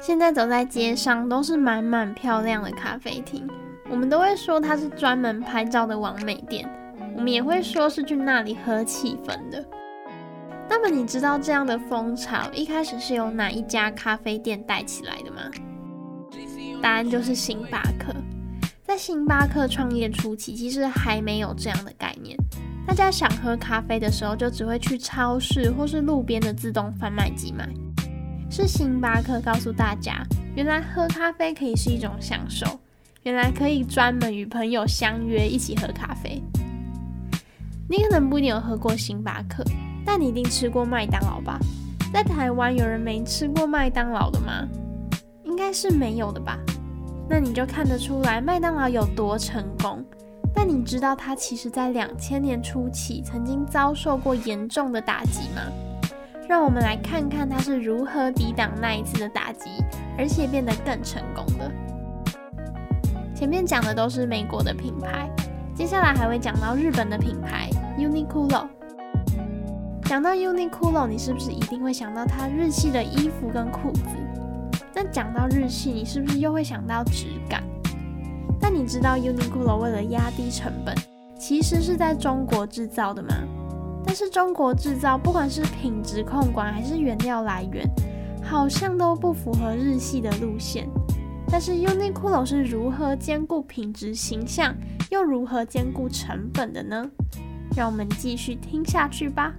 现在走在街上都是满满漂亮的咖啡厅，我们都会说它是专门拍照的完美店，我们也会说是去那里喝气氛的。那么你知道这样的风潮一开始是由哪一家咖啡店带起来的吗？答案就是星巴克。在星巴克创业初期，其实还没有这样的概念，大家想喝咖啡的时候，就只会去超市或是路边的自动贩卖机买。是星巴克告诉大家，原来喝咖啡可以是一种享受，原来可以专门与朋友相约一起喝咖啡。你可能不一定有喝过星巴克，但你一定吃过麦当劳吧？在台湾有人没吃过麦当劳的吗？应该是没有的吧？那你就看得出来麦当劳有多成功。但你知道它其实在两千年初期曾经遭受过严重的打击吗？让我们来看看它是如何抵挡那一次的打击，而且变得更成功的。前面讲的都是美国的品牌，接下来还会讲到日本的品牌 Uniqlo。讲到 Uniqlo，你是不是一定会想到它日系的衣服跟裤子？那讲到日系，你是不是又会想到质感？但你知道 Uniqlo 为了压低成本，其实是在中国制造的吗？但是中国制造，不管是品质控管还是原料来源，好像都不符合日系的路线。但是 Uniqlo 是如何兼顾品质、形象，又如何兼顾成本的呢？让我们继续听下去吧。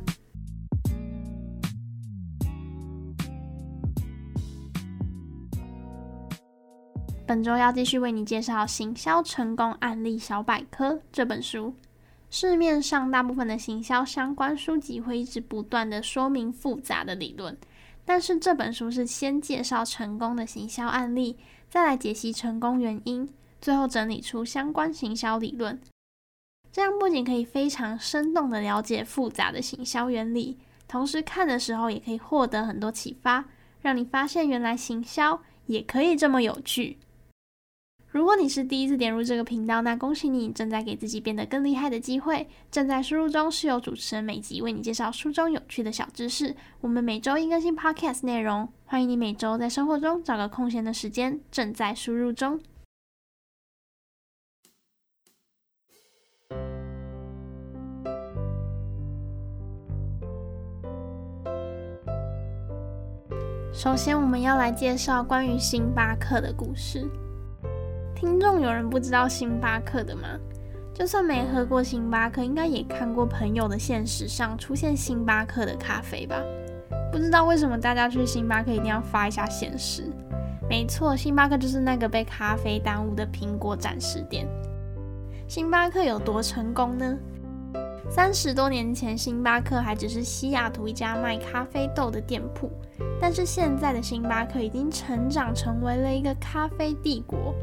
本周要继续为你介绍《行销成功案例小百科》这本书。市面上大部分的行销相关书籍会一直不断的说明复杂的理论，但是这本书是先介绍成功的行销案例，再来解析成功原因，最后整理出相关行销理论。这样不仅可以非常生动的了解复杂的行销原理，同时看的时候也可以获得很多启发，让你发现原来行销也可以这么有趣。如果你是第一次点入这个频道，那恭喜你正在给自己变得更厉害的机会。正在输入中是由主持人每集为你介绍书中有趣的小知识。我们每周一更新 Podcast 内容，欢迎你每周在生活中找个空闲的时间。正在输入中。首先，我们要来介绍关于星巴克的故事。听众有人不知道星巴克的吗？就算没喝过星巴克，应该也看过朋友的现实上出现星巴克的咖啡吧？不知道为什么大家去星巴克一定要发一下现实？没错，星巴克就是那个被咖啡耽误的苹果展示店。星巴克有多成功呢？三十多年前，星巴克还只是西雅图一家卖咖啡豆的店铺，但是现在的星巴克已经成长成为了一个咖啡帝国。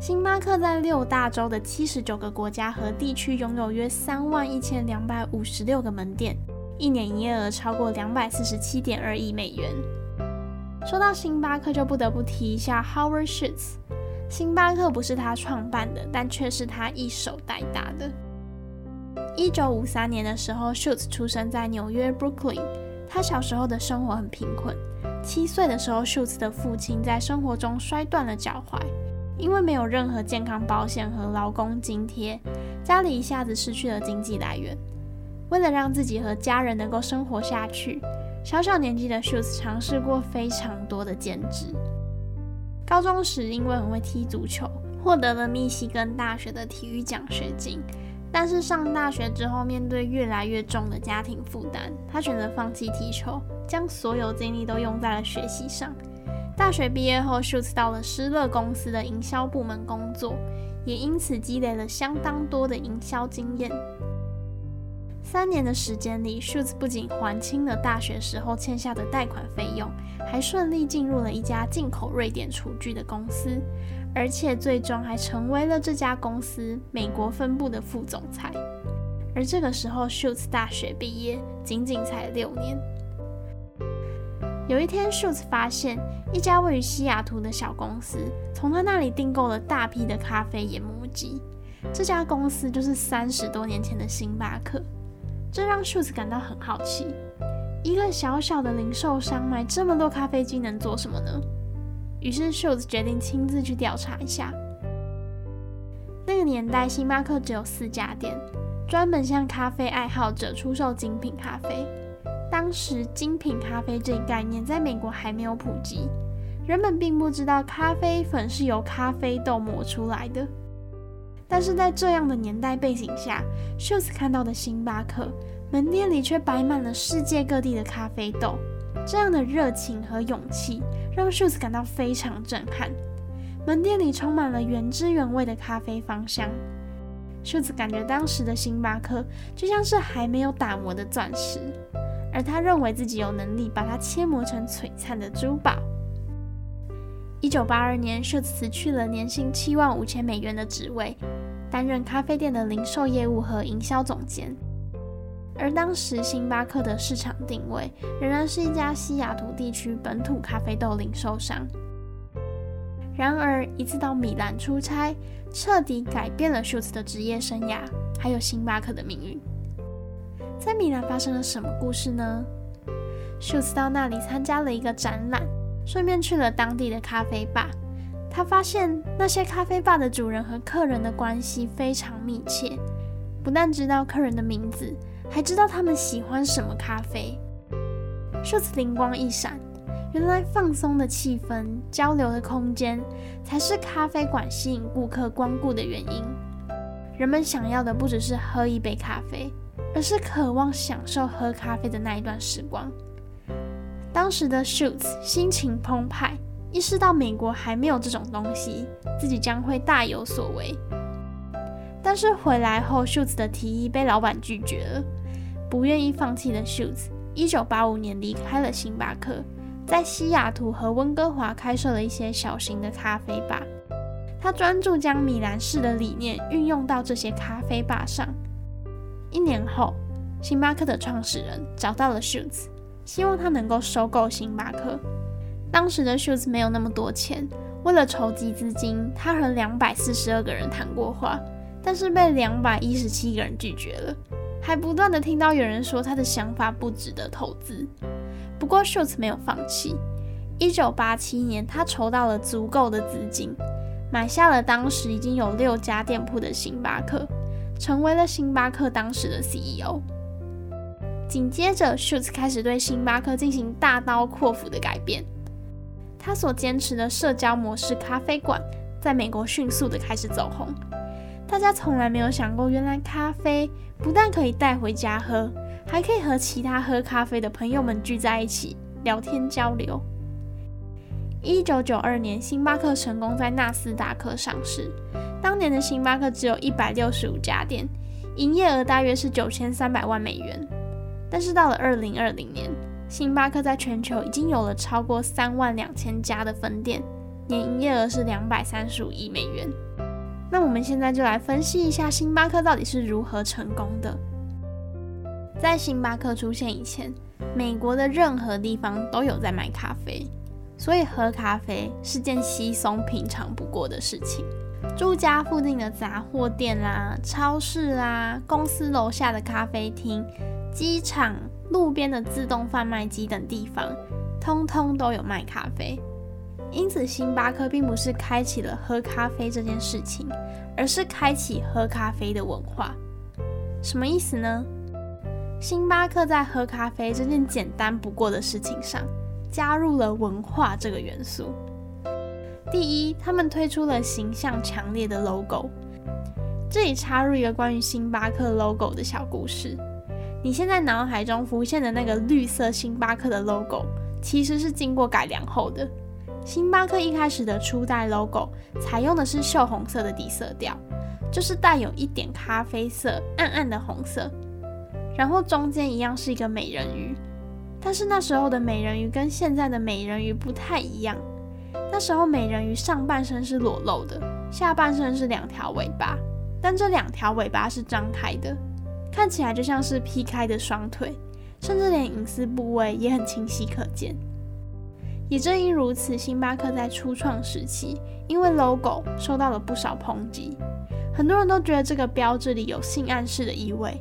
星巴克在六大洲的七十九个国家和地区拥有约三万一千两百五十六个门店，一年营业额超过两百四十七点二亿美元。说到星巴克，就不得不提一下 Howard Schultz。星巴克不是他创办的，但却是他一手带大的。一九五三年的时候，Schultz 出生在纽约 Brooklyn。他小时候的生活很贫困，七岁的时候，Schultz 的父亲在生活中摔断了脚踝。因为没有任何健康保险和劳工津贴，家里一下子失去了经济来源。为了让自己和家人能够生活下去，小小年纪的 Schultz 尝试过非常多的兼职。高中时因为很会踢足球，获得了密西根大学的体育奖学金。但是上大学之后，面对越来越重的家庭负担，他选择放弃踢球，将所有精力都用在了学习上。大学毕业后，Shultz 到了施乐公司的营销部门工作，也因此积累了相当多的营销经验。三年的时间里，Shultz 不仅还清了大学时候欠下的贷款费用，还顺利进入了一家进口瑞典厨具的公司，而且最终还成为了这家公司美国分部的副总裁。而这个时候，Shultz 大学毕业，仅仅才六年。有一天，Schultz 发现一家位于西雅图的小公司从他那里订购了大批的咖啡研磨机。这家公司就是三十多年前的星巴克。这让 Schultz 感到很好奇：一个小小的零售商买这么多咖啡机能做什么呢？于是 Schultz 决定亲自去调查一下。那个年代，星巴克只有四家店，专门向咖啡爱好者出售精品咖啡。当时，精品咖啡这一概念在美国还没有普及，人们并不知道咖啡粉是由咖啡豆磨出来的。但是在这样的年代背景下，Schultz 看到的星巴克门店里却摆满了世界各地的咖啡豆。这样的热情和勇气让 Schultz 感到非常震撼。门店里充满了原汁原味的咖啡芳香。Schultz 感觉当时的星巴克就像是还没有打磨的钻石，而他认为自己有能力把它切磨成璀璨的珠宝。一九八二年，Schultz 辞去了年薪七万五千美元的职位。担任咖啡店的零售业务和营销总监，而当时星巴克的市场定位仍然是一家西雅图地区本土咖啡豆零售商。然而，一次到米兰出差，彻底改变了 Schultz 的职业生涯，还有星巴克的命运。在米兰发生了什么故事呢？Schultz 到那里参加了一个展览，顺便去了当地的咖啡吧。他发现那些咖啡吧的主人和客人的关系非常密切，不但知道客人的名字，还知道他们喜欢什么咖啡。Schultz 灵光一闪，原来放松的气氛、交流的空间，才是咖啡馆吸引顾客光顾的原因。人们想要的不只是喝一杯咖啡，而是渴望享受喝咖啡的那一段时光。当时的 Schultz 心情澎湃。意识到美国还没有这种东西，自己将会大有所为。但是回来后，Schultz 的提议被老板拒绝了。不愿意放弃的 Schultz，一九八五年离开了星巴克，在西雅图和温哥华开设了一些小型的咖啡吧。他专注将米兰式的理念运用到这些咖啡吧上。一年后，星巴克的创始人找到了 Schultz，希望他能够收购星巴克。当时的 Schultz 没有那么多钱，为了筹集资金，他和两百四十二个人谈过话，但是被两百一十七个人拒绝了，还不断的听到有人说他的想法不值得投资。不过 Schultz 没有放弃。一九八七年，他筹到了足够的资金，买下了当时已经有六家店铺的星巴克，成为了星巴克当时的 CEO。紧接着，Shultz 开始对星巴克进行大刀阔斧的改变。他所坚持的社交模式咖啡馆，在美国迅速的开始走红。大家从来没有想过，原来咖啡不但可以带回家喝，还可以和其他喝咖啡的朋友们聚在一起聊天交流。一九九二年，星巴克成功在纳斯达克上市。当年的星巴克只有一百六十五家店，营业额大约是九千三百万美元。但是到了二零二零年，星巴克在全球已经有了超过三万两千家的分店，年营业额是两百三十五亿美元。那我们现在就来分析一下星巴克到底是如何成功的。在星巴克出现以前，美国的任何地方都有在卖咖啡，所以喝咖啡是件稀松平常不过的事情。住家附近的杂货店啦、超市啦、公司楼下的咖啡厅、机场。路边的自动贩卖机等地方，通通都有卖咖啡。因此，星巴克并不是开启了喝咖啡这件事情，而是开启喝咖啡的文化。什么意思呢？星巴克在喝咖啡这件简单不过的事情上，加入了文化这个元素。第一，他们推出了形象强烈的 logo。这里插入一个关于星巴克 logo 的小故事。你现在脑海中浮现的那个绿色星巴克的 logo，其实是经过改良后的。星巴克一开始的初代 logo 采用的是锈红色的底色调，就是带有一点咖啡色、暗暗的红色。然后中间一样是一个美人鱼，但是那时候的美人鱼跟现在的美人鱼不太一样。那时候美人鱼上半身是裸露的，下半身是两条尾巴，但这两条尾巴是张开的。看起来就像是劈开的双腿，甚至连隐私部位也很清晰可见。也正因如此，星巴克在初创时期，因为 logo 受到了不少抨击，很多人都觉得这个标志里有性暗示的意味。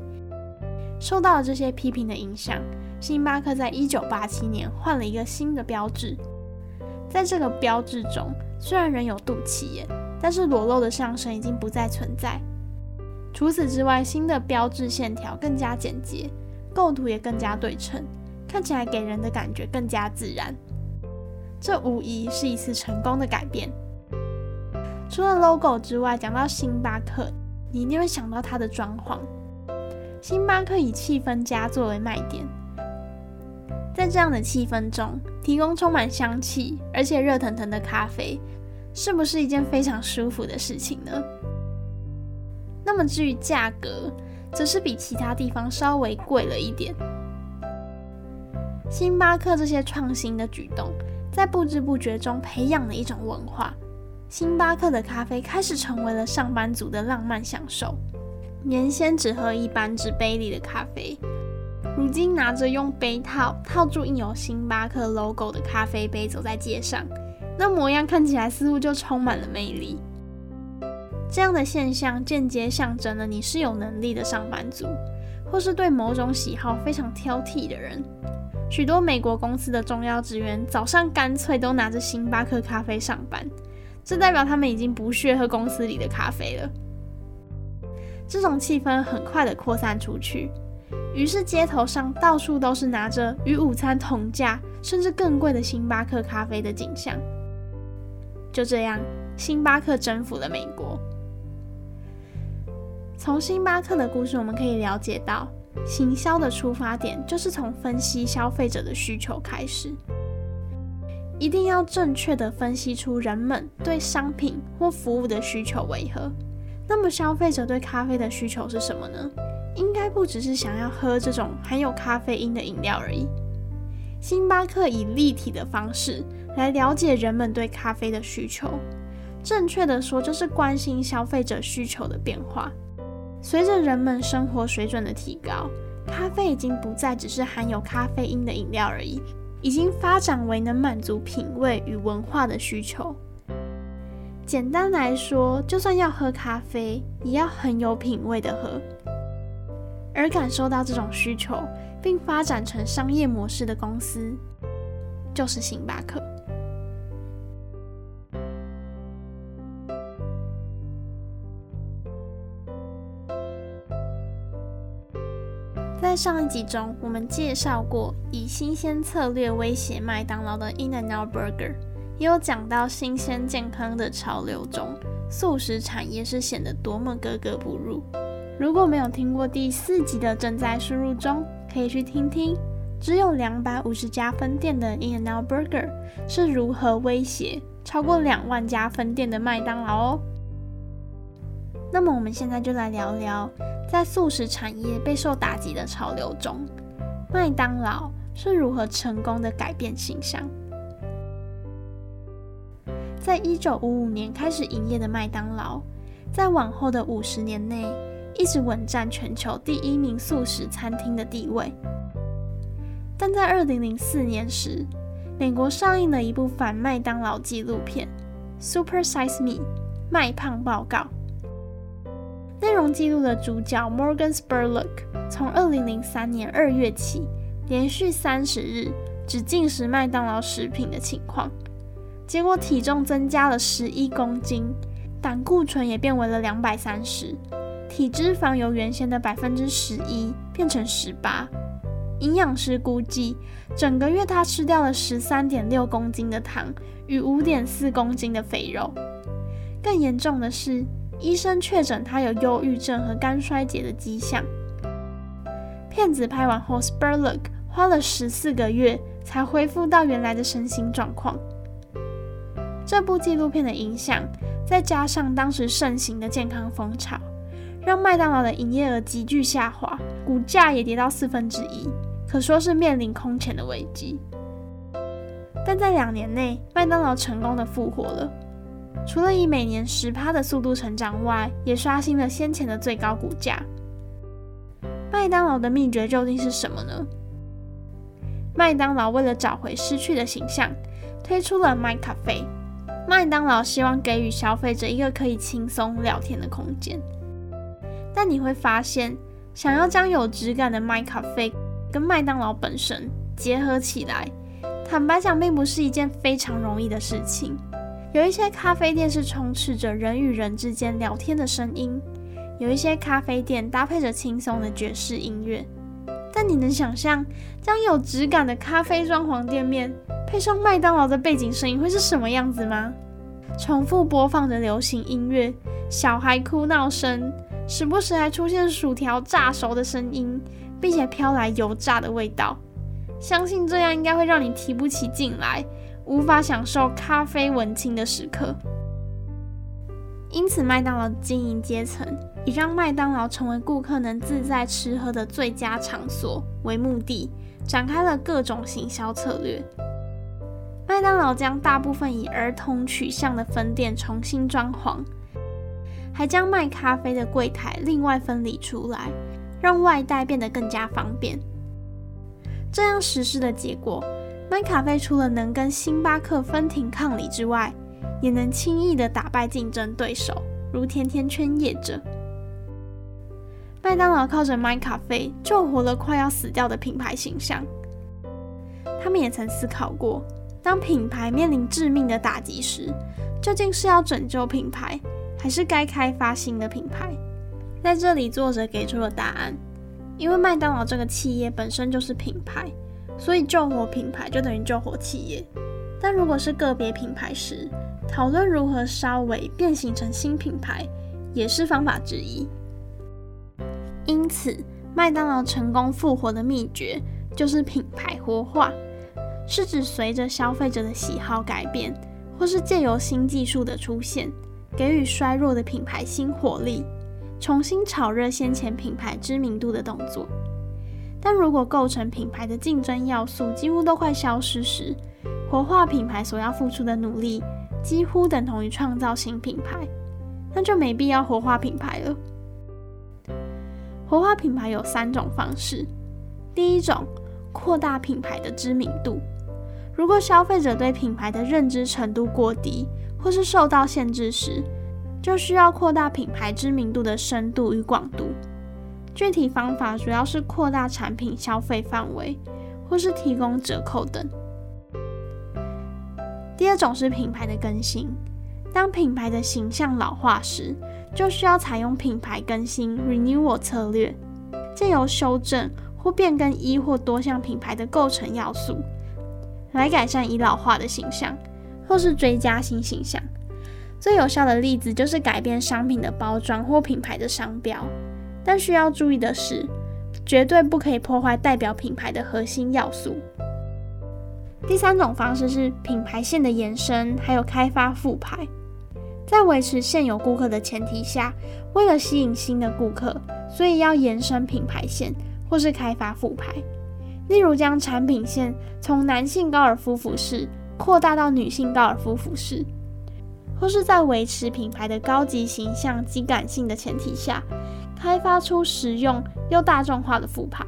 受到了这些批评的影响，星巴克在一九八七年换了一个新的标志。在这个标志中，虽然仍有肚脐眼，但是裸露的上身已经不再存在。除此之外，新的标志线条更加简洁，构图也更加对称，看起来给人的感觉更加自然。这无疑是一次成功的改变。除了 logo 之外，讲到星巴克，你一定会想到它的装潢。星巴克以气氛佳作为卖点，在这样的气氛中，提供充满香气而且热腾腾的咖啡，是不是一件非常舒服的事情呢？那么至于价格，则是比其他地方稍微贵了一点。星巴克这些创新的举动，在不知不觉中培养了一种文化。星巴克的咖啡开始成为了上班族的浪漫享受。原先只喝一般纸杯里的咖啡，如今拿着用杯套套住印有星巴克 logo 的咖啡杯走在街上，那模样看起来似乎就充满了魅力。这样的现象间接象征了你是有能力的上班族，或是对某种喜好非常挑剔的人。许多美国公司的重要职员早上干脆都拿着星巴克咖啡上班，这代表他们已经不屑喝公司里的咖啡了。这种气氛很快的扩散出去，于是街头上到处都是拿着与午餐同价甚至更贵的星巴克咖啡的景象。就这样，星巴克征服了美国。从星巴克的故事，我们可以了解到，行销的出发点就是从分析消费者的需求开始，一定要正确地分析出人们对商品或服务的需求为何。那么，消费者对咖啡的需求是什么呢？应该不只是想要喝这种含有咖啡因的饮料而已。星巴克以立体的方式来了解人们对咖啡的需求，正确的说，就是关心消费者需求的变化。随着人们生活水准的提高，咖啡已经不再只是含有咖啡因的饮料而已，已经发展为能满足品味与文化的需求。简单来说，就算要喝咖啡，也要很有品味的喝。而感受到这种需求，并发展成商业模式的公司，就是星巴克。在上一集中，我们介绍过以新鲜策略威胁麦当劳的 In-N-Out Burger，也有讲到新鲜健康的潮流中，素食产业是显得多么格格不入。如果没有听过第四集的，正在输入中，可以去听听。只有两百五十家分店的 In-N-Out Burger 是如何威胁超过两万家分店的麦当劳哦。那么我们现在就来聊聊。在速食产业备受打击的潮流中，麦当劳是如何成功的改变形象？在一九五五年开始营业的麦当劳，在往后的五十年内，一直稳占全球第一名素食餐厅的地位。但在二零零四年时，美国上映了一部反麦当劳纪录片《Super Size Me》麦胖报告。内容记录了主角 Morgan Spurlock 从二零零三年二月起，连续三十日只进食麦当劳食品的情况，结果体重增加了十一公斤，胆固醇也变为了两百三十，体脂肪由原先的百分之十一变成十八。营养师估计，整个月他吃掉了十三点六公斤的糖与五点四公斤的肥肉。更严重的是，医生确诊他有忧郁症和肝衰竭的迹象。片子拍完后，Spurlock 花了十四个月才恢复到原来的身心状况。这部纪录片的影响，再加上当时盛行的健康风潮，让麦当劳的营业额急剧下滑，股价也跌到四分之一，可说是面临空前的危机。但在两年内，麦当劳成功的复活了。除了以每年十趴的速度成长外，也刷新了先前的最高股价。麦当劳的秘诀究竟是什么呢？麦当劳为了找回失去的形象，推出了麦咖啡。麦当劳希望给予消费者一个可以轻松聊天的空间。但你会发现，想要将有质感的麦咖啡跟麦当劳本身结合起来，坦白讲，并不是一件非常容易的事情。有一些咖啡店是充斥着人与人之间聊天的声音，有一些咖啡店搭配着轻松的爵士音乐。但你能想象，将有质感的咖啡装潢店面配上麦当劳的背景声音会是什么样子吗？重复播放的流行音乐，小孩哭闹声，时不时还出现薯条炸熟的声音，并且飘来油炸的味道。相信这样应该会让你提不起劲来。无法享受咖啡文青的时刻，因此麦当劳经营阶层以让麦当劳成为顾客能自在吃喝的最佳场所为目的，展开了各种行销策略。麦当劳将大部分以儿童取向的分店重新装潢，还将卖咖啡的柜台另外分离出来，让外带变得更加方便。这样实施的结果。麦咖啡除了能跟星巴克分庭抗礼之外，也能轻易地打败竞争对手，如甜甜圈业者。麦当劳靠着麦咖啡救活了快要死掉的品牌形象。他们也曾思考过，当品牌面临致命的打击时，究竟是要拯救品牌，还是该开发新的品牌？在这里，作者给出了答案：因为麦当劳这个企业本身就是品牌。所以救活品牌就等于救活企业，但如果是个别品牌时，讨论如何稍微变形成新品牌，也是方法之一。因此，麦当劳成功复活的秘诀就是品牌活化，是指随着消费者的喜好改变，或是借由新技术的出现，给予衰弱的品牌新活力，重新炒热先前品牌知名度的动作。但如果构成品牌的竞争要素几乎都快消失时，活化品牌所要付出的努力几乎等同于创造新品牌，那就没必要活化品牌了。活化品牌有三种方式：第一种，扩大品牌的知名度。如果消费者对品牌的认知程度过低，或是受到限制时，就需要扩大品牌知名度的深度与广度。具体方法主要是扩大产品消费范围，或是提供折扣等。第二种是品牌的更新，当品牌的形象老化时，就需要采用品牌更新 （renewal） 策略，借由修正或变更一或多项品牌的构成要素，来改善已老化的形象，或是追加新形象。最有效的例子就是改变商品的包装或品牌的商标。但需要注意的是，绝对不可以破坏代表品牌的核心要素。第三种方式是品牌线的延伸，还有开发副牌。在维持现有顾客的前提下，为了吸引新的顾客，所以要延伸品牌线或是开发副牌。例如，将产品线从男性高尔夫服饰扩大到女性高尔夫服饰，或是在维持品牌的高级形象及感性的前提下。开发出实用又大众化的副牌。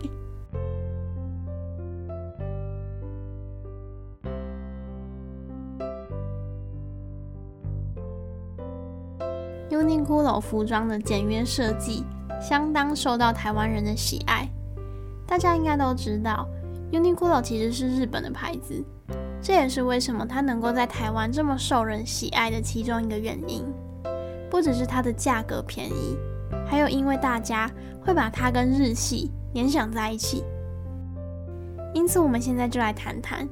Uniqlo 服装的简约设计相当受到台湾人的喜爱。大家应该都知道，Uniqlo 其实是日本的牌子，这也是为什么它能够在台湾这么受人喜爱的其中一个原因。不只是它的价格便宜。还有，因为大家会把它跟日系联想在一起，因此我们现在就来谈谈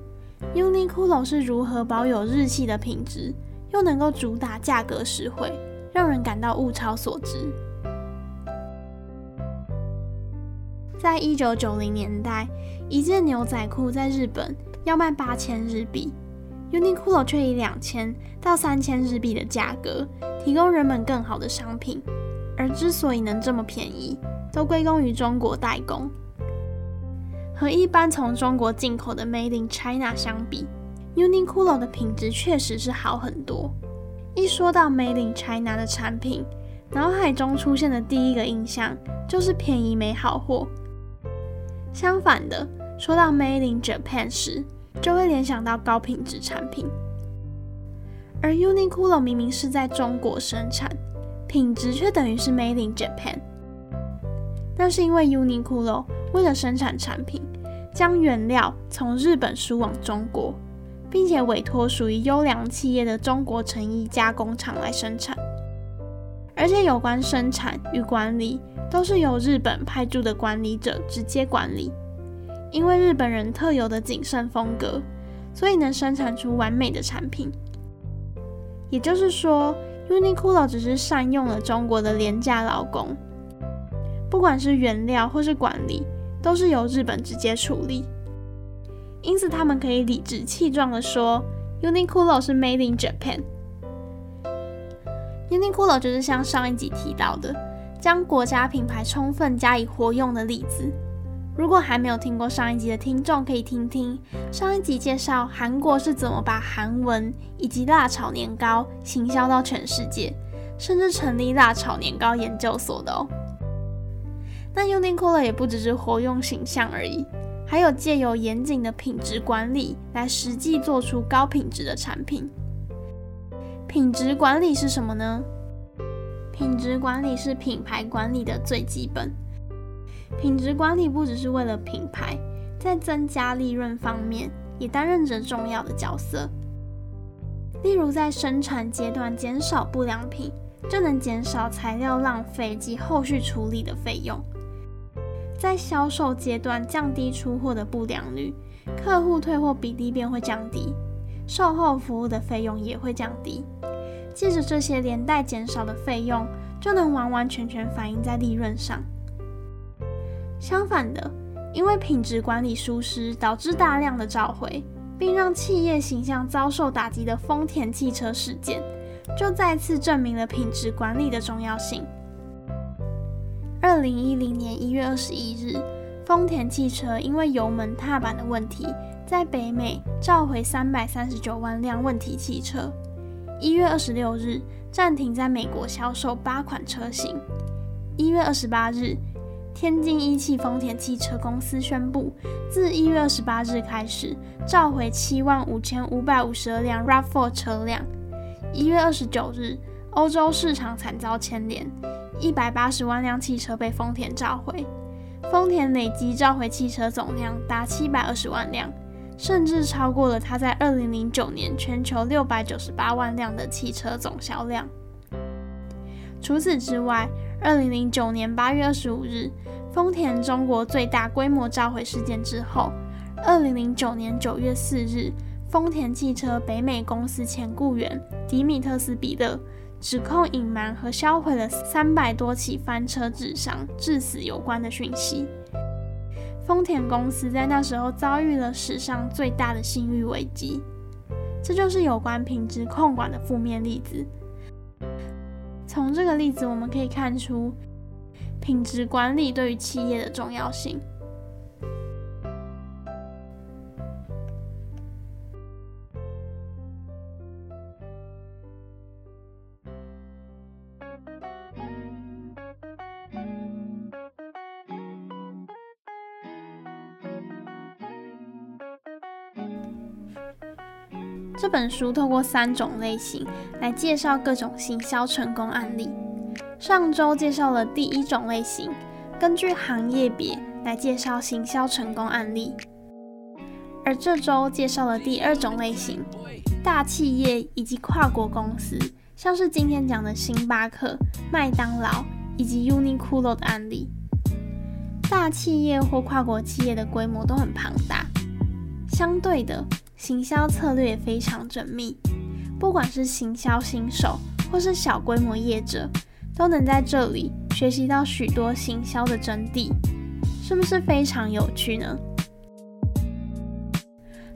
Uniqlo 是如何保有日系的品质，又能够主打价格实惠，让人感到物超所值。在一九九零年代，一件牛仔裤在日本要卖八千日币，Uniqlo 却以两千到三千日币的价格提供人们更好的商品。而之所以能这么便宜，都归功于中国代工。和一般从中国进口的 Made in China 相比，Uniqlo 的品质确实是好很多。一说到 Made in China 的产品，脑海中出现的第一个印象就是便宜没好货。相反的，说到 Made in Japan 时，就会联想到高品质产品。而 Uniqlo 明明是在中国生产。品质却等于是 Made in Japan，那是因为 Uniqlo 为了生产产品，将原料从日本输往中国，并且委托属于优良企业的中国成衣加工厂来生产，而且有关生产与管理都是由日本派驻的管理者直接管理。因为日本人特有的谨慎风格，所以能生产出完美的产品。也就是说，Uniqlo 只是善用了中国的廉价劳工，不管是原料或是管理，都是由日本直接处理。因此，他们可以理直气壮地说，Uniqlo 是 Made in Japan。Uniqlo 就是像上一集提到的，将国家品牌充分加以活用的例子。如果还没有听过上一集的听众，可以听听上一集介绍韩国是怎么把韩文以及辣炒年糕行销到全世界，甚至成立辣炒年糕研究所的哦。那 Uniqlo 也不只是活用形象而已，还有借由严谨的品质管理来实际做出高品质的产品。品质管理是什么呢？品质管理是品牌管理的最基本。品质管理不只是为了品牌，在增加利润方面也担任着重要的角色。例如，在生产阶段减少不良品，就能减少材料浪费及后续处理的费用；在销售阶段降低出货的不良率，客户退货比例便会降低，售后服务的费用也会降低。借着这些连带减少的费用，就能完完全全反映在利润上。相反的，因为品质管理疏失，导致大量的召回，并让企业形象遭受打击的丰田汽车事件，就再次证明了品质管理的重要性。二零一零年一月二十一日，丰田汽车因为油门踏板的问题，在北美召回三百三十九万辆问题汽车。一月二十六日，暂停在美国销售八款车型。一月二十八日，天津一汽丰田汽车公司宣布，自一月二十八日开始，召回七万五千五百五十二辆 RAV4 车辆。一月二十九日，欧洲市场惨遭牵连，一百八十万辆汽车被丰田召回，丰田累计召回汽车总量达七百二十万辆，甚至超过了它在二零零九年全球六百九十八万辆的汽车总销量。除此之外，二零零九年八月二十五日，丰田中国最大规模召回事件之后，二零零九年九月四日，丰田汽车北美公司前雇员迪米特斯·比勒指控隐瞒和销毁了三百多起翻车致伤、致死有关的讯息。丰田公司在那时候遭遇了史上最大的信誉危机。这就是有关品质控管的负面例子。从这个例子，我们可以看出品质管理对于企业的重要性。这本书透过三种类型来介绍各种行销成功案例。上周介绍了第一种类型，根据行业别来介绍行销成功案例。而这周介绍了第二种类型，大企业以及跨国公司，像是今天讲的星巴克、麦当劳以及 Uniqlo 的案例。大企业或跨国企业的规模都很庞大，相对的。行销策略非常缜密，不管是行销新手或是小规模业者，都能在这里学习到许多行销的真谛，是不是非常有趣呢？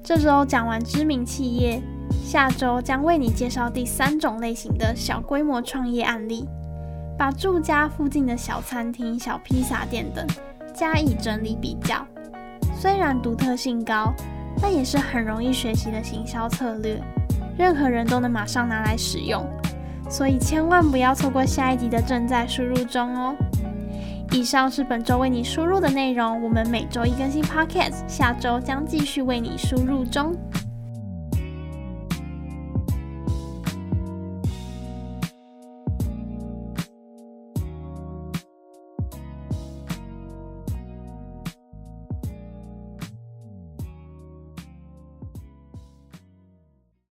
这周讲完知名企业，下周将为你介绍第三种类型的小规模创业案例，把住家附近的小餐厅、小披萨店等加以整理比较，虽然独特性高。但也是很容易学习的行销策略，任何人都能马上拿来使用，所以千万不要错过下一集的正在输入中哦。以上是本周为你输入的内容，我们每周一更新 Podcast，下周将继续为你输入中。